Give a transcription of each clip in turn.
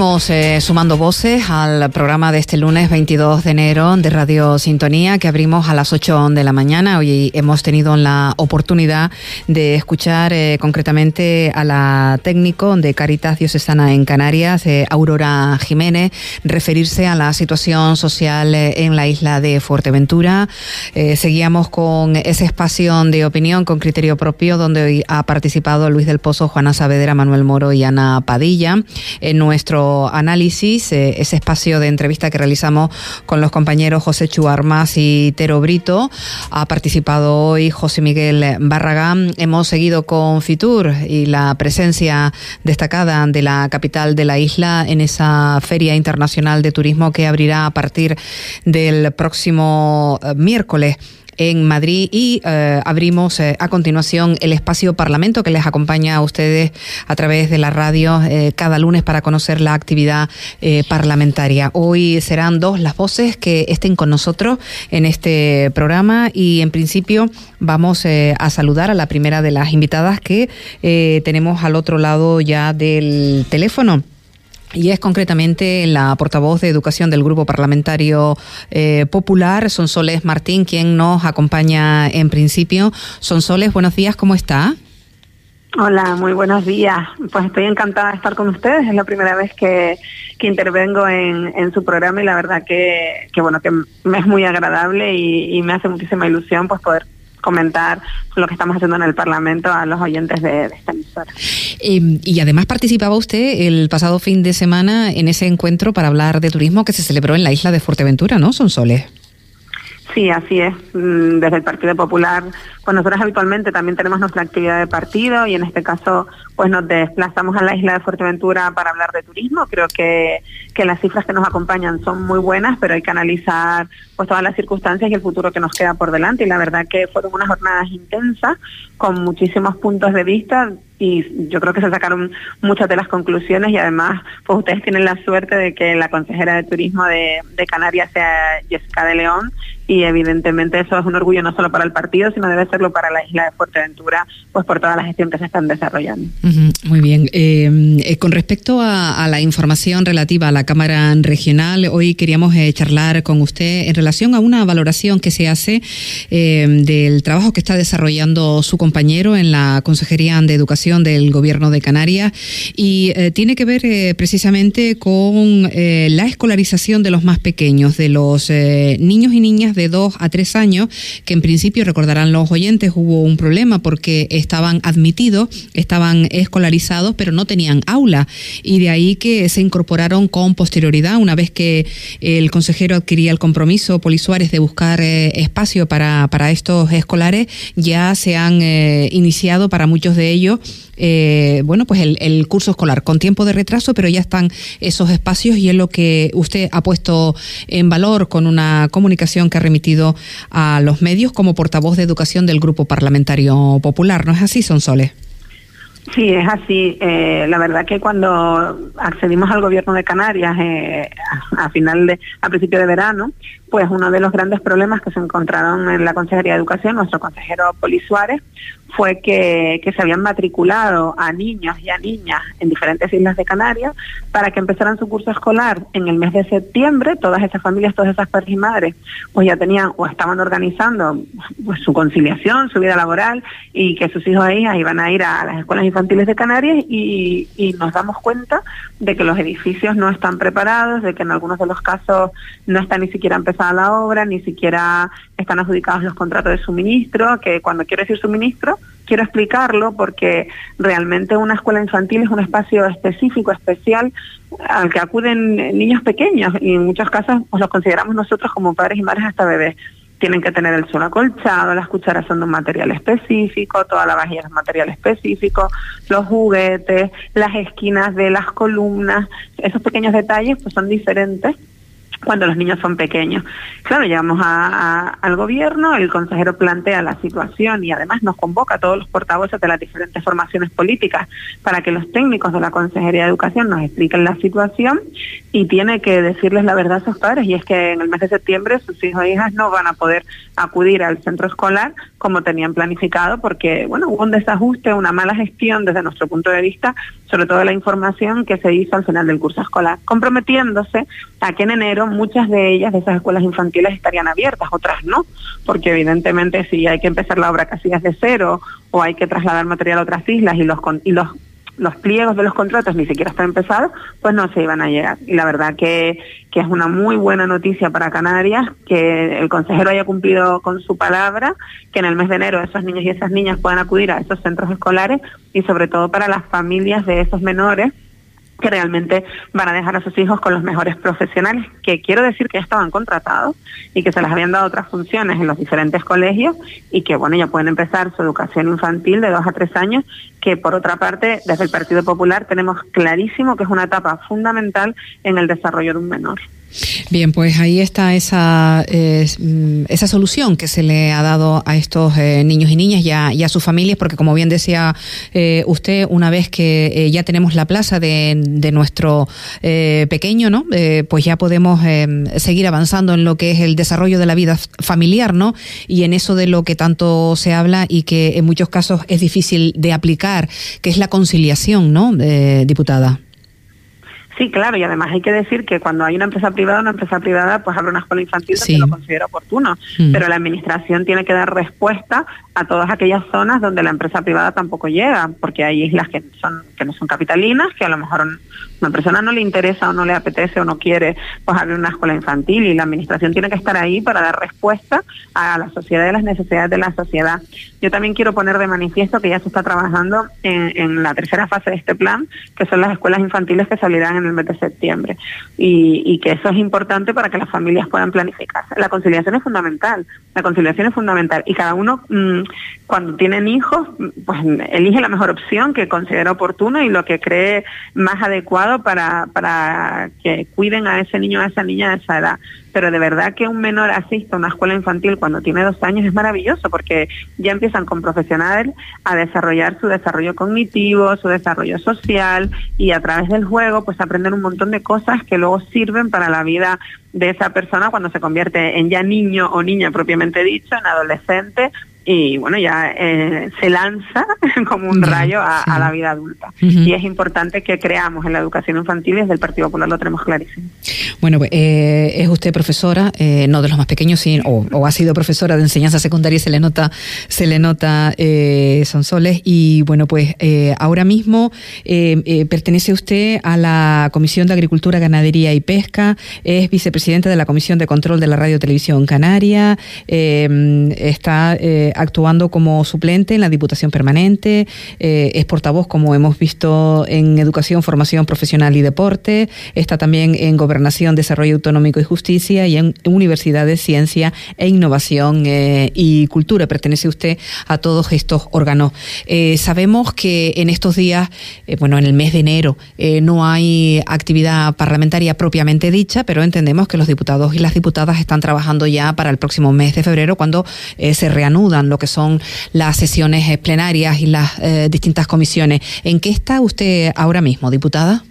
Seguimos eh, sumando voces al programa de este lunes 22 de enero de Radio Sintonía que abrimos a las 8 de la mañana. Hoy hemos tenido la oportunidad de escuchar eh, concretamente a la técnico de Caritas Diocesana en Canarias, eh, Aurora Jiménez, referirse a la situación social en la isla de Fuerteventura. seguíamos con ese espacio de opinión con criterio propio donde hoy ha participado Luis del Pozo, Juana Saavedra, Manuel Moro y Ana Padilla. En nuestro análisis, eh, ese espacio de entrevista que realizamos con los compañeros José Chuarmas y Tero Brito. Ha participado hoy José Miguel Barragán. Hemos seguido con Fitur y la presencia destacada de la capital de la isla en esa Feria Internacional de Turismo que abrirá a partir del próximo eh, miércoles en Madrid y eh, abrimos eh, a continuación el espacio Parlamento que les acompaña a ustedes a través de la radio eh, cada lunes para conocer la actividad parlamentaria. Hoy serán dos las voces que estén con nosotros en este programa y en principio vamos a saludar a la primera de las invitadas que tenemos al otro lado ya del teléfono. Y es concretamente la portavoz de Educación del Grupo Parlamentario eh, Popular, Sonsoles Martín, quien nos acompaña en principio. Sonsoles, buenos días, ¿cómo está? Hola, muy buenos días. Pues estoy encantada de estar con ustedes. Es la primera vez que, intervengo en, su programa y la verdad que, bueno que me es muy agradable y, y me hace muchísima ilusión pues poder comentar lo que estamos haciendo en el Parlamento a los oyentes de, esta emisora. Em, y además participaba usted el pasado fin de semana en ese encuentro para hablar de turismo que se celebró en la isla de Fuerteventura, ¿no, Son Soles? Sí, así es. Mm, desde el Partido Popular, pues nosotros habitualmente también tenemos nuestra actividad de partido y en este caso pues nos desplazamos a la isla de Fuerteventura para hablar de turismo. Creo que, que las cifras que nos acompañan son muy buenas, pero hay que analizar pues todas las circunstancias y el futuro que nos queda por delante. Y la verdad que fueron unas jornadas intensas con muchísimos puntos de vista y yo creo que se sacaron muchas de las conclusiones y además pues ustedes tienen la suerte de que la consejera de turismo de, Canarias sea Jessica de León y evidentemente eso es un orgullo no solo para el partido sino debe serlo para la isla de Fuerteventura pues por toda la gestión que se están desarrollando. muy bien. Eh, eh, con respecto a, la información relativa a la Cámara Regional, hoy queríamos eh, charlar con usted en relación a una valoración que se hace del trabajo que está desarrollando su compañero en la Consejería de Educación del Gobierno de Canarias y eh, tiene que ver eh, precisamente con eh, la escolarización de los más pequeños, de los niños y niñas de 2 a 3 años, que en principio recordarán los oyentes, hubo un problema porque estaban admitidos, estaban escolarizados, pero no tenían aula. Y de ahí que se incorporaron con posterioridad, una vez que el consejero adquiría el compromiso, Poli Suárez, de buscar espacio para, para estos escolares, ya se han iniciado para muchos de ellos eh, bueno, pues el, curso escolar con tiempo de retraso, pero ya están esos espacios y es lo que usted ha puesto en valor con una comunicación que ha remitido a los medios como portavoz de educación del Grupo Parlamentario Popular. ¿No es así, Sonsoles? Sí, es así. Eh, la verdad que cuando accedimos al gobierno de Canarias eh, a, final de, a principio de verano, pues uno de los grandes problemas que se encontraron en la Consejería de Educación, nuestro consejero Poli Suárez, fue que, se habían matriculado a niños y a niñas en diferentes islas de Canarias para que empezaran su curso escolar en el mes de septiembre. Todas esas familias, todas esas padres y madres, pues ya tenían o estaban organizando pues, su conciliación, su vida laboral y que sus hijos ahí iban a ir a las escuelas infantiles de Canarias y, y nos damos cuenta de que los edificios no están preparados, de que en algunos de los casos no está ni siquiera empezada la obra, ni siquiera están adjudicados los contratos de suministro, que cuando quiero decir suministro, quiero explicarlo porque realmente una escuela infantil es un espacio específico, especial, al que acuden niños pequeños y en muchos casos pues, los consideramos nosotros como padres y madres hasta bebés. Tienen que tener el suelo acolchado, las cucharas son de un material específico, toda la vajilla es material específico, los juguetes, las esquinas de las columnas, esos pequeños detalles pues son diferentes cuando los niños son pequeños. Claro, llegamos al gobierno, el consejero plantea la situación y además nos convoca a todos los portavoces de las diferentes formaciones políticas para que los técnicos de la Consejería de Educación nos expliquen la situación y tiene que decirles la verdad a sus padres y es que en el mes de septiembre sus hijos e hijas no van a poder acudir al centro escolar como tenían planificado porque, bueno, hubo un desajuste, una mala gestión desde nuestro punto de vista, sobre todo la información que se hizo al final del curso escolar, comprometiéndose a que en enero muchas de ellas, de esas escuelas infantiles, estarían abiertas, otras no, porque evidentemente si hay que empezar la obra casi desde cero o hay que trasladar material a otras islas y los, y los los pliegos de los contratos ni siquiera están empezados, pues no se iban a llegar. Y la verdad que, que es una muy buena noticia para Canarias que el consejero haya cumplido con su palabra, que en el mes de enero esos niños y esas niñas puedan acudir a esos centros escolares y sobre todo para las familias de esos menores que realmente van a dejar a sus hijos con los mejores profesionales, que quiero decir que ya estaban contratados y que se les habían dado otras funciones en los diferentes colegios y que, bueno, ya pueden empezar su educación infantil de dos a tres años, que por otra parte, desde el Partido Popular tenemos clarísimo que es una etapa fundamental en el desarrollo de un menor. Bien, pues ahí está esa, mm, esa solución que se le ha dado a estos eh, niños y niñas y a, sus familias, porque como bien decía eh, usted, una vez que eh, ya tenemos la plaza de, de nuestro pequeño, ¿no? pues ya podemos seguir avanzando en lo que es el desarrollo de la vida familiar, ¿no? Y en eso de lo que tanto se habla y que en muchos casos es difícil de aplicar, que es la conciliación, ¿no, diputada? Sí, claro, y además hay que decir que cuando hay una empresa privada, una empresa privada pues abre una escuela infantil que lo considera oportuno, mm. pero la administración tiene que dar respuesta a todas aquellas zonas donde la empresa privada tampoco llega, porque hay islas que son que no son capitalinas, que a lo mejor una persona no le interesa o no le apetece o no quiere pues abrir una escuela infantil y la administración tiene que estar ahí para dar respuesta a la sociedad y las necesidades de la sociedad. Yo también quiero poner de manifiesto que ya se está trabajando en, en la tercera fase de este plan, que son las escuelas infantiles que salirán en el mes de septiembre. Y, que eso es importante para que las familias puedan planificarse. La conciliación es fundamental, la conciliación es fundamental. Y cada uno mm, cuando tienen hijos pues elige la mejor opción que considera oportuna y lo que cree más adecuado para, para que cuiden a ese niño a esa niña de esa edad pero de verdad que un menor asista a una escuela infantil cuando tiene dos años es maravilloso porque ya empiezan con profesionales a desarrollar su desarrollo cognitivo, su desarrollo social y a través del juego pues aprenden un montón de cosas que luego sirven para la vida de esa persona cuando se convierte en ya niño o niña propiamente dicho, en adolescente y bueno, ya eh, se lanza como un rayo a, la vida adulta. Y es importante que creamos en la educación infantil y desde el Partido Popular lo tenemos clarísimo. Bueno, pues eh, es usted profesora, eh, no de los más pequeños, o, o, ha sido profesora de enseñanza secundaria y se le nota, se le nota Sonsoles. Y bueno, pues ahora mismo pertenece usted a la Comisión de Agricultura, Ganadería y Pesca, es vicepresidenta de la Comisión de Control de la Radio Televisión Canaria, está actuando como suplente en la Diputación Permanente, eh, es portavoz, como hemos visto, en Educación, Formación Profesional y Deporte, está también en Gobernación, Desarrollo Autonómico y Justicia y en Universidad de Ciencia e Innovación eh, y Cultura. Pertenece usted a todos estos órganos. Eh, sabemos que en estos días, bueno, en el mes de enero, no hay actividad parlamentaria propiamente dicha, pero entendemos que los diputados y las diputadas están trabajando ya para el próximo mes de febrero, cuando se reanuda lo que son las sesiones eh, plenarias y las eh, distintas comisiones. ¿En qué está usted ahora mismo, diputada?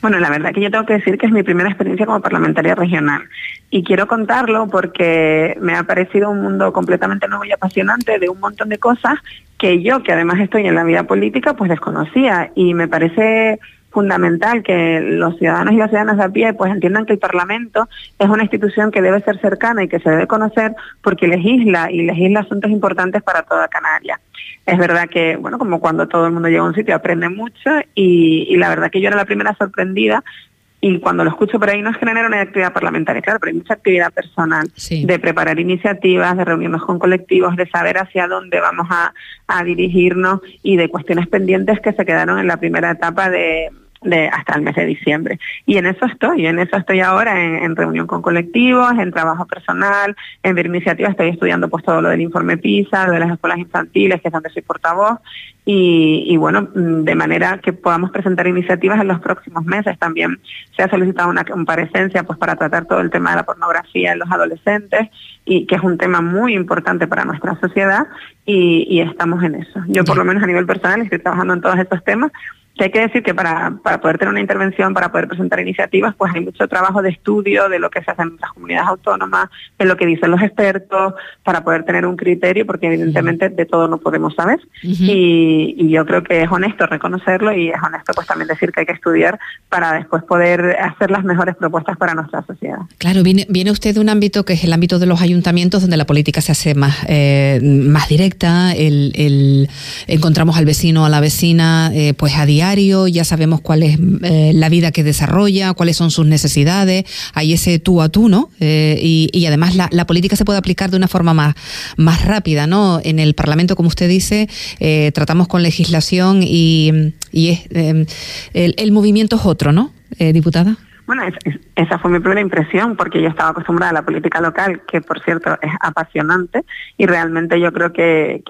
Bueno, la verdad que yo tengo que decir que es mi primera experiencia como parlamentaria regional y quiero contarlo porque me ha parecido un mundo completamente nuevo y apasionante de un montón de cosas que yo, que además estoy en la vida política, pues desconocía y me parece fundamental que los ciudadanos y las ciudadanas de a pie pues entiendan que el Parlamento es una institución que debe ser cercana y que se debe conocer porque legisla y legisla asuntos importantes para toda Canaria. Es verdad que, bueno, como cuando todo el mundo llega a un sitio aprende mucho y, y la verdad que yo era la primera sorprendida y cuando lo escucho por ahí no es no una actividad parlamentaria, claro, pero hay mucha actividad personal de preparar iniciativas, de reunirnos con colectivos, de saber hacia dónde vamos a, a dirigirnos y de cuestiones pendientes que se quedaron en la primera etapa de de hasta el mes de diciembre. Y en eso estoy, en eso estoy ahora, en, reunión con colectivos, en trabajo personal, en ver iniciativas, estoy estudiando pues todo lo del informe PISA, de las escuelas infantiles, que es donde soy portavoz, y, bueno, mm, de manera que podamos presentar iniciativas en los próximos meses. También se ha solicitado una comparecencia pues para tratar todo el tema de la pornografía en los adolescentes, y que es un tema muy importante para nuestra sociedad, y, y estamos en eso. Yo por lo menos a nivel personal estoy trabajando en todos estos temas, que hay que decir que para, para poder tener una intervención, para poder presentar iniciativas, pues hay mucho trabajo de estudio de lo que se hace en las comunidades autónomas, de lo que dicen los expertos, para poder tener un criterio, porque evidentemente de todo no podemos saber. y, y, yo creo que es honesto reconocerlo y es honesto pues también decir que hay que estudiar para después poder hacer las mejores propuestas para nuestra sociedad. Claro, viene, viene usted de un ámbito que es el ámbito de los ayuntamientos, donde la política se hace más, eh, más directa, el, el, encontramos al vecino, a la vecina, eh, pues a diario ya sabemos cuál es eh, la vida que desarrolla, cuáles son sus necesidades, hay ese tú a tú, ¿no? Eh, y, además la, política se puede aplicar de una forma más, más rápida, ¿no? En el Parlamento, como usted dice, eh, tratamos con legislación y, y el, el movimiento es otro, ¿no, diputada? Bueno, esa fue mi primera impresión porque yo estaba acostumbrada a la política local, que por cierto es apasionante y realmente yo creo que,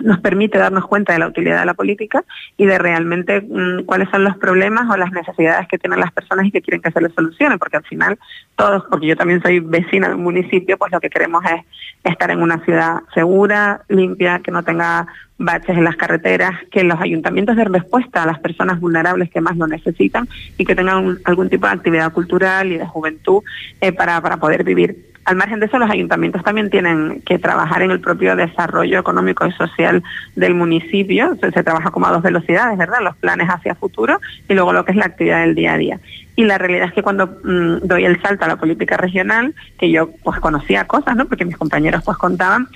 nos permite darnos cuenta de la utilidad de la política y de realmente mm, cuáles son los problemas o las necesidades que tienen las personas y que quieren que se les solucione, porque al final todos, porque yo también soy vecina de un municipio, pues lo que queremos es estar en una ciudad segura, limpia, que no tenga baches en las carreteras, que los ayuntamientos den respuesta a las personas vulnerables que más lo necesitan y que tengan algún tipo de actividad cultural y de juventud eh, para, para poder vivir. Al margen de eso, los ayuntamientos también tienen que trabajar en el propio desarrollo económico y social del municipio. Se, trabaja como a dos velocidades, ¿verdad? Los planes hacia futuro y luego lo que es la actividad del día a día. Y la realidad es que cuando mm, doy el salto a la política regional, que yo pues conocía cosas, ¿no? Porque mis compañeros pues contaban,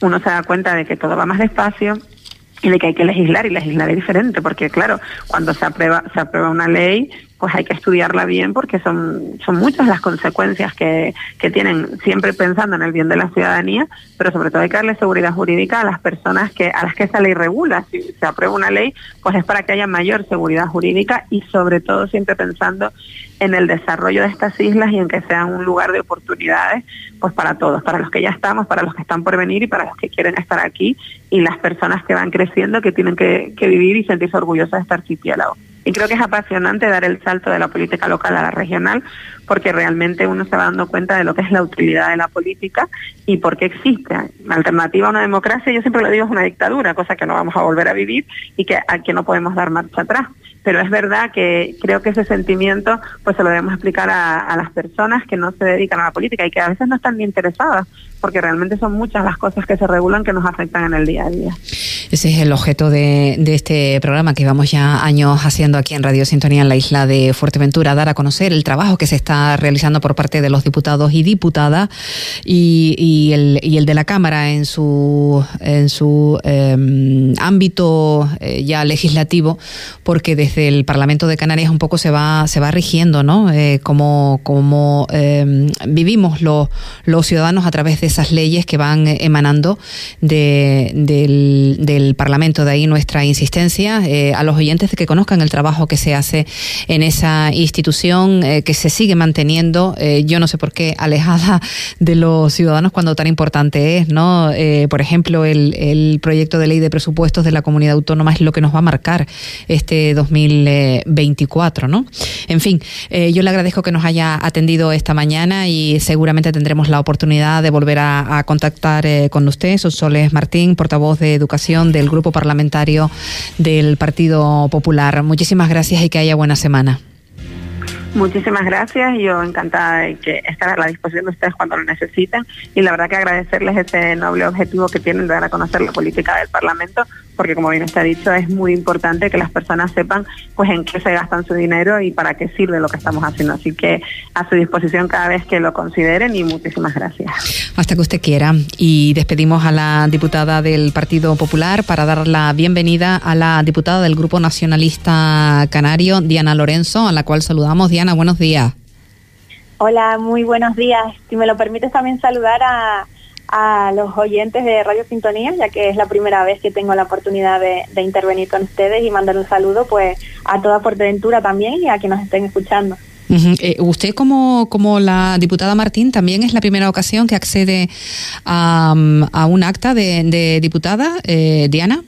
uno se da cuenta de que todo va más despacio y de que hay que legislar y legislar es diferente, porque claro, cuando se aprueba, se aprueba una ley, pues hay que estudiarla bien porque son, son muchas las consecuencias que, que tienen, siempre pensando en el bien de la ciudadanía, pero sobre todo hay que darle seguridad jurídica a las personas que, a las que esa ley regula. Si se aprueba una ley, pues es para que haya mayor seguridad jurídica y sobre todo siempre pensando en el desarrollo de estas islas y en que sean un lugar de oportunidades pues para todos, para los que ya estamos, para los que están por venir y para los que quieren estar aquí y las personas que van creciendo que tienen que, vivir y sentirse orgullosas de estar archipiélago. Y creo que es apasionante dar el salto de la política local a la regional, porque realmente uno se va dando cuenta de lo que es la utilidad de la política y por qué existe. La alternativa a una democracia, yo siempre lo digo, es una dictadura, cosa que no vamos a volver a vivir y que, a que no podemos dar marcha atrás pero es verdad que creo que ese sentimiento pues se lo debemos explicar a, las personas que no se dedican a la política y que a veces no están ni interesadas porque realmente son muchas las cosas que se regulan que nos afectan en el día a día. Ese es el objeto de, este programa que llevamos ya años haciendo aquí en Radio Sintonía en la isla de Fuerteventura, dar a conocer el trabajo que se está realizando por parte de los diputados y diputadas y, el, de la Cámara en su, en su em, ámbito eh, ya legislativo, porque desde el Parlamento de Canarias un poco se va, se va rigiendo, ¿no? Eh, como, como em, vivimos los, los ciudadanos a través de esas leyes que van emanando de, del, Parlamento. De ahí nuestra insistencia eh, a los oyentes de que conozcan el trabajo que se hace en esa institución, eh, que se sigue manteniendo, yo no sé por qué, alejada de los ciudadanos cuando tan importante es, ¿no? por ejemplo, el, el proyecto de ley de presupuestos de la comunidad autónoma es lo que nos va a marcar este 2020 2024, ¿no? En fin, eh, yo le agradezco que nos haya atendido esta mañana y seguramente tendremos la oportunidad de volver a, contactar eh, con usted. Soles Martín, portavoz de Educación del Grupo Parlamentario del Partido Popular. Muchísimas gracias y que haya buena semana. Muchísimas gracias, yo encantada de que estar a la disposición de ustedes cuando lo necesiten y la verdad que agradecerles ese noble objetivo que tienen de dar a conocer la política del Parlamento, porque como bien está dicho, es muy importante que las personas sepan pues en qué se gastan su dinero y para qué sirve lo que estamos haciendo. Así que a su disposición cada vez que lo consideren y muchísimas gracias. Hasta que usted quiera. Y despedimos a la diputada del Partido Popular para dar la bienvenida a la diputada del Grupo Nacionalista Canario, Diana Lorenzo, a la cual saludamos. Diana, buenos días. Hola, muy buenos días. Si me lo permites también saludar a a los oyentes de Radio Sintonía, ya que es la primera vez que tengo la oportunidad de, intervenir con ustedes y mandar un saludo pues a toda Fuerteventura también y a quienes nos estén escuchando. Eh, usted como, como la diputada Martín también es la primera ocasión que accede a, un acta de, diputada, eh, Diana.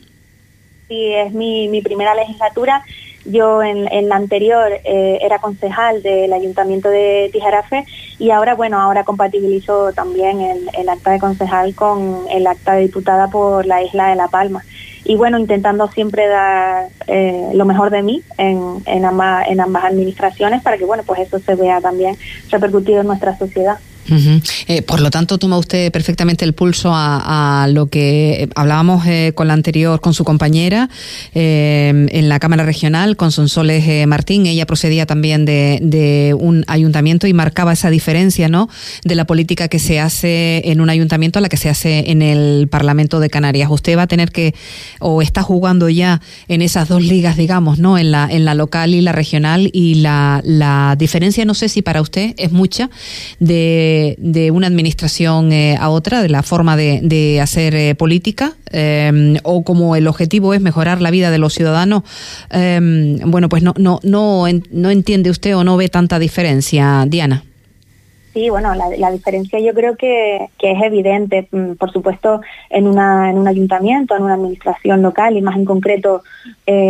Sí, es mi, mi primera legislatura yo en, la anterior eh, era concejal del Ayuntamiento de Tijarafe y ahora, bueno, ahora compatibilizo también el, acta de concejal con el acta de diputada por la isla de La Palma. Y bueno, intentando siempre dar eh, lo mejor de mí en, en, ambas, en ambas administraciones para que, bueno, pues eso se vea también repercutido en nuestra sociedad. Eh, por lo tanto, toma usted perfectamente el pulso a, lo que hablábamos eh, con la anterior, con su compañera eh, en la Cámara Regional, con Sonsoles Martín. Ella procedía también de, un ayuntamiento y marcaba esa diferencia, ¿no? De la política que se hace en un ayuntamiento a la que se hace en el Parlamento de Canarias. Usted va a tener que, o está jugando ya en esas dos ligas, digamos, ¿no? En la, en la local y la regional. Y la, la diferencia, no sé si para usted es mucha, de de, una administración eh, a otra, de la forma de, hacer eh, política, eh, o como el objetivo es mejorar la vida de los ciudadanos, bueno, pues no, no, no, no entiende usted o no ve tanta diferencia, Diana. Sí, bueno, la, diferencia yo creo que, es evidente, mm, por supuesto, en, una, en un ayuntamiento, en una administración local y más en concreto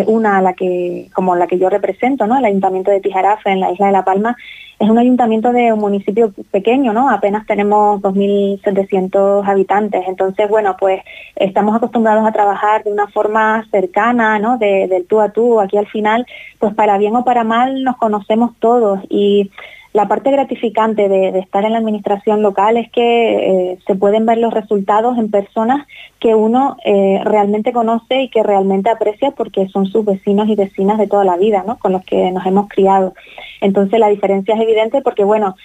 una a la que, como la que yo represento, ¿no? El ayuntamiento de Tijarafe en la isla de La Palma, es un ayuntamiento de un municipio pequeño, ¿no? Apenas tenemos 2.700 habitantes. Entonces, bueno, pues estamos acostumbrados a trabajar de una forma cercana, ¿no? De, del tú a tú. Aquí al final, pues para bien o para mal nos conocemos todos y la parte gratificante de, estar en la administración local es que eh, se pueden ver los resultados en personas que uno eh, realmente conoce y que realmente aprecia porque son sus vecinos y vecinas de toda la vida, ¿no? Con los que nos hemos criado. Entonces la diferencia es evidente porque, bueno,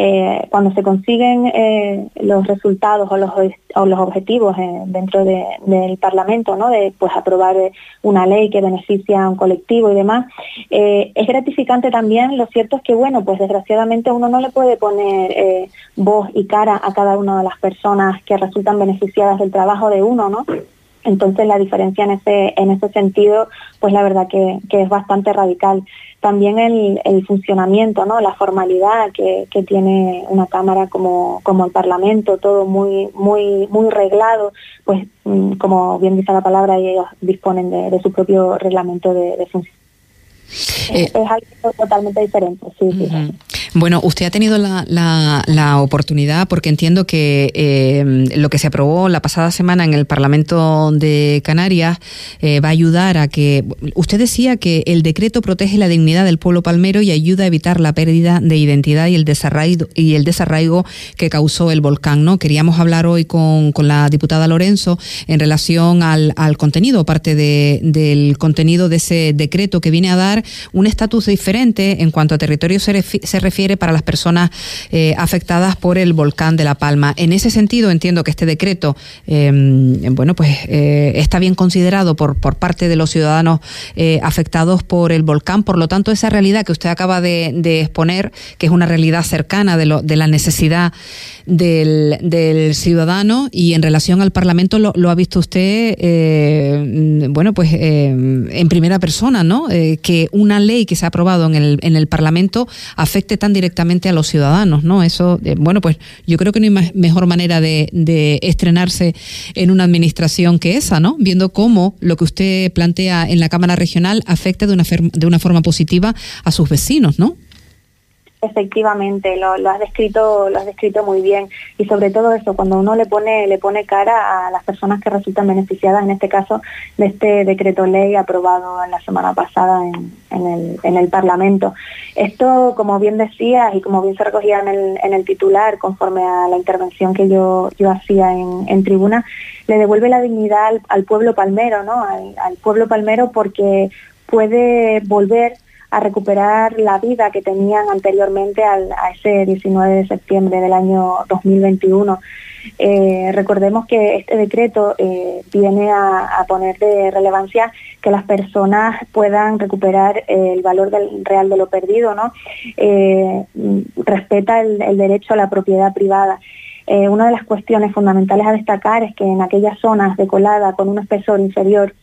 eh, cuando se consiguen eh, los resultados o los, o los objetivos eh, dentro del Parlamento, ¿no? de pues aprobar una ley que beneficia a un colectivo y demás, es gratificante también. Lo cierto es que, bueno, pues desgraciadamente uno no le puede poner voz y cara a cada una de las personas que resultan beneficiadas del trabajo de uno, ¿no? Entonces la diferencia en ese, en ese sentido, pues la verdad que, es bastante radical. También el, funcionamiento, ¿no? la formalidad que, tiene una Cámara como, como el Parlamento, todo muy, muy, muy reglado, pues mm, como bien dice la palabra, ellos disponen de, su propio reglamento de, de función. Eh, es, algo totalmente diferente, sí, sí. Bueno, usted ha tenido la, la, oportunidad, porque entiendo que eh, lo que se aprobó la pasada semana en el Parlamento de Canarias eh, va a ayudar a que. Usted decía que el decreto protege la dignidad del pueblo palmero y ayuda a evitar la pérdida de identidad y el desarraigo, y el desarraigo que causó el volcán. ¿no? Queríamos hablar hoy con, con la diputada Lorenzo en relación al, al contenido, parte de, del contenido de ese decreto que viene a dar un estatus diferente en cuanto a territorio se, se refiere para las personas eh, afectadas por el volcán de La Palma. En ese sentido, entiendo que este decreto, em, bueno, pues eh, está bien considerado por, por parte de los ciudadanos eh, afectados por el volcán. Por lo tanto, esa realidad que usted acaba de, exponer, que es una realidad cercana de, lo, de la necesidad del, del, ciudadano y en relación al Parlamento lo, ha visto usted, bueno, pues en primera persona, ¿no? que una ley que se ha aprobado en el, en el Parlamento afecte directamente a los ciudadanos, ¿no? Eso, eh, bueno, pues yo creo que no hay mejor manera de, de, estrenarse en una administración que esa, ¿no? Viendo cómo lo que usted plantea en la Cámara Regional afecta de una, de una forma positiva a sus vecinos, ¿no? Efectivamente, lo, has descrito, lo has descrito muy bien y sobre todo eso, cuando uno le pone le pone cara a las personas que resultan beneficiadas, en este caso de este decreto ley aprobado la semana pasada en, el, en el Parlamento. Esto, como bien decías y como bien se recogía en el, en el titular, conforme a la intervención que yo yo hacía en, en tribuna, le devuelve la dignidad al, pueblo palmero, ¿no? Al pueblo palmero porque puede volver a recuperar la vida que tenían anteriormente al, a ese 19 de septiembre del año 2021. Eh, recordemos que este decreto eh, viene a, poner de relevancia que las personas puedan recuperar el valor del, real de lo perdido, ¿no? Eh, respeta el, derecho a la propiedad privada. eh, una de las cuestiones fundamentales a destacar es que en aquellas zonas de colada con un espesor inferior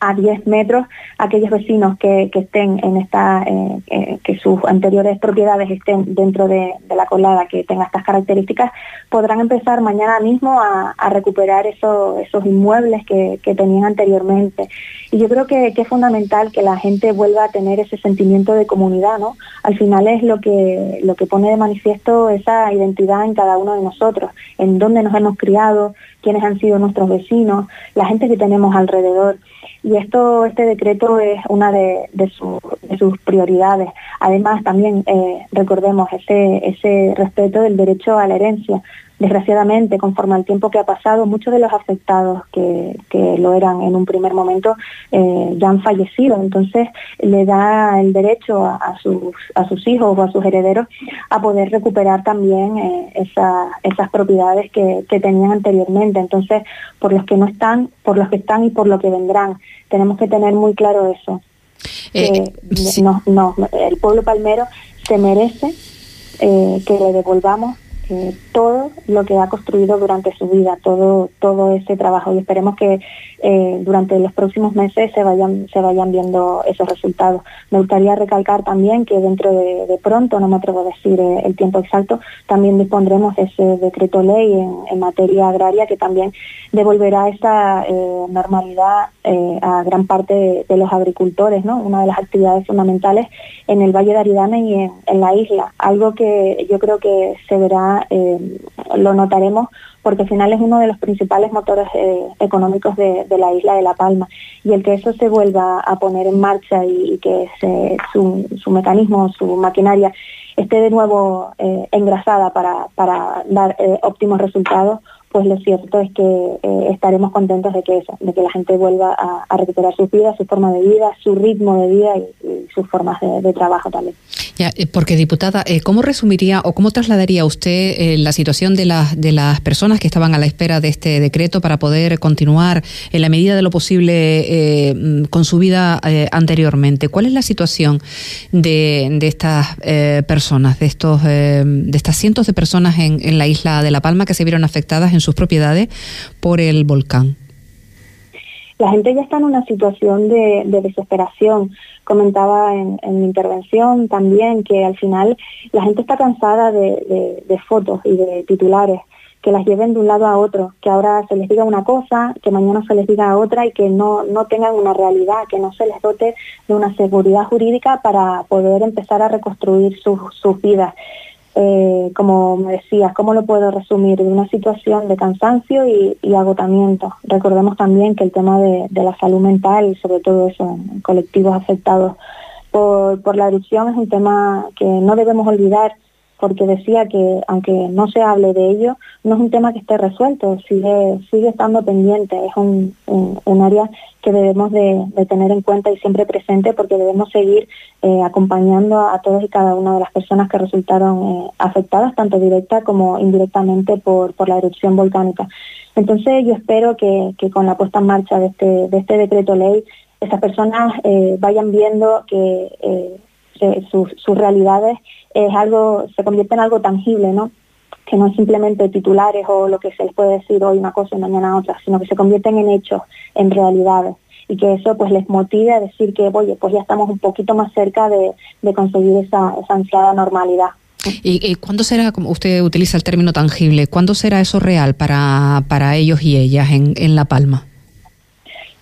a 10 metros aquellos vecinos que, estén en esta, eh, eh, que sus anteriores propiedades estén dentro de, la colada que tenga estas características, podrán empezar mañana mismo a, recuperar esos inmuebles que, tenían anteriormente. Y yo creo que, es fundamental que la gente vuelva a tener ese sentimiento de comunidad, ¿no? Al final es lo que, lo que pone de manifiesto esa identidad en cada uno de nosotros, en dónde nos hemos criado, quiénes han sido nuestros vecinos, la gente que tenemos alrededor. Y esto, este decreto es una de, sus prioridades. Además, también eh, recordemos ese, ese respeto del derecho a la herencia desgraciadamente, conforme al tiempo que ha pasado, muchos de los afectados que, lo eran en un primer momento eh, ya han fallecido. Entonces, le da el derecho a, sus, a sus hijos o a sus herederos a poder recuperar también eh, esas propiedades que, tenían anteriormente. Entonces, por los que no están, por los que están y por lo que vendrán, tenemos que tener muy claro eso. Eh, no, no, el pueblo palmero se merece que le devolvamos eh, todo lo que ha construido durante su vida, todo, todo ese trabajo y esperemos que eh, durante los próximos meses se vayan, se vayan viendo esos resultados. Me gustaría recalcar también que dentro de, pronto, no me atrevo a decir eh, el tiempo exacto, también dispondremos ese decreto ley en, materia agraria que también devolverá esa eh, normalidad a gran parte de, los agricultores, ¿no? una de las actividades fundamentales en el Valle de Aridane y en la isla, algo que yo creo que se verá, lo notaremos porque al final es uno de los principales motores eh, económicos de, la isla de La Palma. Y el que eso se vuelva a poner en marcha y, que su, mecanismo, su maquinaria esté de nuevo eh, engrasada para, dar eh, óptimos resultados, pues lo cierto es que eh, estaremos contentos de que eso, de que la gente vuelva a, recuperar su vida, su forma de vida, su ritmo de vida y, sus formas de, trabajo también. Ya, eh, porque diputada, eh, ¿cómo resumiría o cómo trasladaría usted la situación de las de las personas que estaban a la espera de este decreto para poder continuar en la medida de lo posible mm, con su vida anteriormente? ¿Cuál es la situación de, de estas personas, de estos de estas cientos de personas en, en la isla de La Palma que se vieron afectadas en sus propiedades por el volcán? La gente ya está en una situación de, desesperación. Comentaba en, mi intervención también que al final la gente está cansada de, fotos y de titulares que las lleven de un lado a otro, que ahora se les diga una cosa, que mañana se les diga otra y que no, no tengan una realidad, que no se les dote de una seguridad jurídica para poder empezar a reconstruir sus vidas. Eh, como me decías, ¿cómo lo puedo resumir? De una situación de cansancio y, agotamiento. Recordemos también que el tema de, la salud mental, y sobre todo eso colectivos afectados por, por la erupción, es un tema que no debemos olvidar porque decía que aunque no se hable de ello, no es un tema que esté resuelto, sigue, sigue estando pendiente, es un, un, área que debemos de, tener en cuenta y siempre presente porque debemos seguir eh, acompañando a todos y cada una de las personas que resultaron eh, afectadas, tanto directa como indirectamente por, por la erupción volcánica. Entonces yo espero que, que con la puesta en marcha de este, de este decreto ley, estas personas eh, vayan viendo que sus, sus realidades es algo, se convierte en algo tangible, ¿no? que no es simplemente titulares o lo que se les puede decir hoy una cosa y mañana otra, sino que se convierten en hechos, en realidades y que eso pues les motive a decir que, oye, pues ya estamos un poquito más cerca de, conseguir esa, esa ansiada normalidad. ¿Y, cuándo será, como usted utiliza el término tangible, cuándo será eso real para, para ellos y ellas en, en La Palma?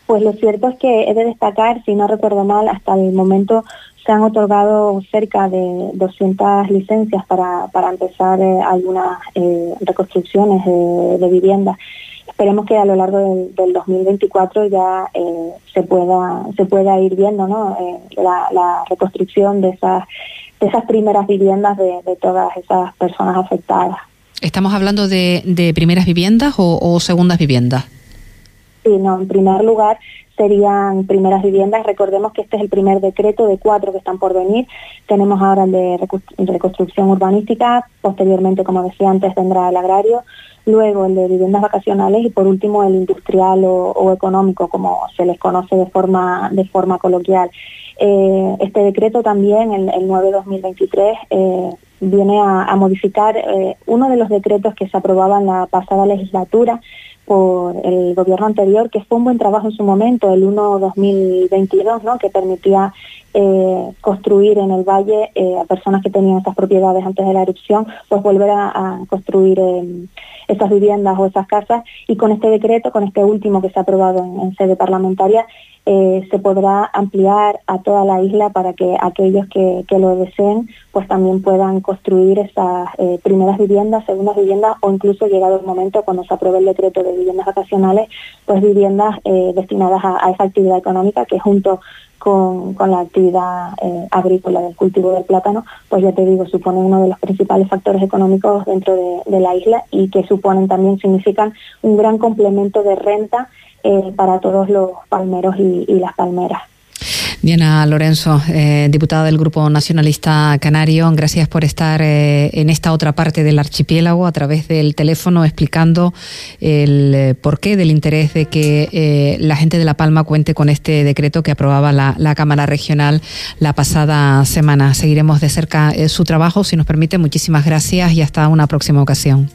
Pues lo cierto es que he de destacar, si no recuerdo mal, hasta el momento se han otorgado cerca de 200 licencias para, para empezar eh, algunas eh, reconstrucciones de, viviendas. Esperemos que a lo largo del, 2024 ya eh, se pueda se pueda ir viendo ¿no? la, reconstrucción de esas de esas primeras viviendas de, todas esas personas afectadas. ¿Estamos hablando de, de primeras viviendas o, o segundas viviendas? Sí, no, en primer lugar serían primeras viviendas. Recordemos que este es el primer decreto de cuatro que están por venir. Tenemos ahora el de reconstrucción urbanística, posteriormente, como decía antes, vendrá el agrario, luego el de viviendas vacacionales y por último el industrial o, económico, como se les conoce de forma, de forma coloquial. Eh, este decreto también, el, el 9-2023, eh, viene a, modificar eh, uno de los decretos que se aprobaba en la pasada legislatura por el gobierno anterior, que fue un buen trabajo en su momento, el 1-2022, ¿no? que permitía eh, construir en el valle eh, a personas que tenían estas propiedades antes de la erupción, pues volver a, construir eh, esas viviendas o esas casas. Y con este decreto, con este último que se ha aprobado en sede parlamentaria, eh, se podrá ampliar a toda la isla para que aquellos que, lo deseen pues también puedan construir esas primeras viviendas, segundas viviendas o incluso llegado el momento cuando se apruebe el decreto de viviendas vacacionales, pues viviendas eh, destinadas a, esa actividad económica que junto con, la actividad agrícola del cultivo del plátano, pues ya te digo, supone uno de los principales factores económicos dentro de, de la isla y que suponen también, significan un gran complemento de renta eh, para todos los palmeros y, las palmeras. Diana Lorenzo, eh, diputada del Grupo Nacionalista Canario, gracias por estar eh, en esta otra parte del archipiélago a través del teléfono explicando el porqué del interés de que la gente de La Palma cuente con este decreto que aprobaba la Cámara Regional la pasada semana. Seguiremos de cerca su trabajo, si nos permite. Muchísimas gracias y hasta una próxima ocasión.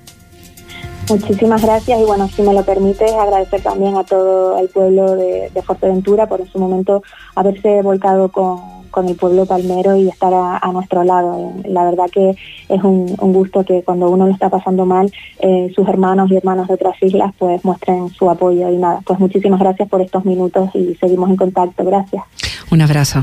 Muchísimas gracias y bueno, si me lo permites, agradecer también a todo el pueblo de, Fuerteventura por en su momento haberse volcado con, el pueblo palmero y estar a, nuestro lado. La verdad que es un, gusto que cuando uno lo está pasando mal, eh, sus hermanos y hermanas de otras islas pues muestren su apoyo y nada, pues muchísimas gracias por estos minutos y seguimos en contacto. Gracias. Un abrazo.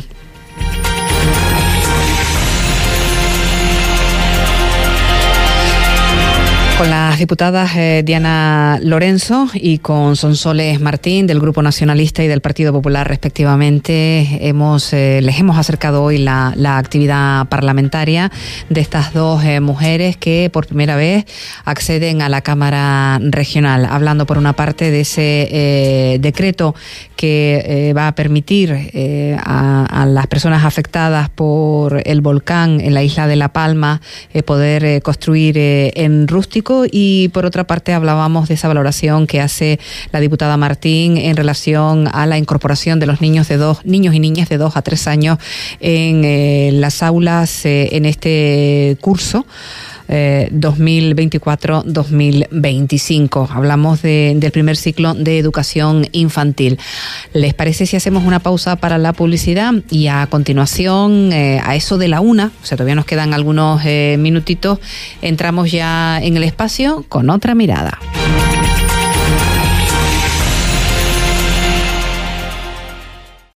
Con las diputadas eh, Diana Lorenzo y con Sonsoles Martín del Grupo Nacionalista y del Partido Popular respectivamente, hemos, eh, les hemos acercado hoy la, actividad parlamentaria de estas dos eh, mujeres que por primera vez acceden a la Cámara Regional, hablando por una parte de ese decreto que va a permitir a, las personas afectadas por el volcán en la isla de La Palma poder construir en rústico y por otra parte hablábamos de esa valoración que hace la diputada Martín en relación a la incorporación de los niños de dos niños y niñas de dos a tres años en eh, las aulas eh, en este curso. 2024-2025. Eh, Hablamos del primer ciclo de educación infantil. ¿Les parece si hacemos una pausa para la publicidad y a continuación, eh, a eso de la una, o sea, todavía nos quedan algunos eh, minutitos, entramos ya en el espacio con otra mirada.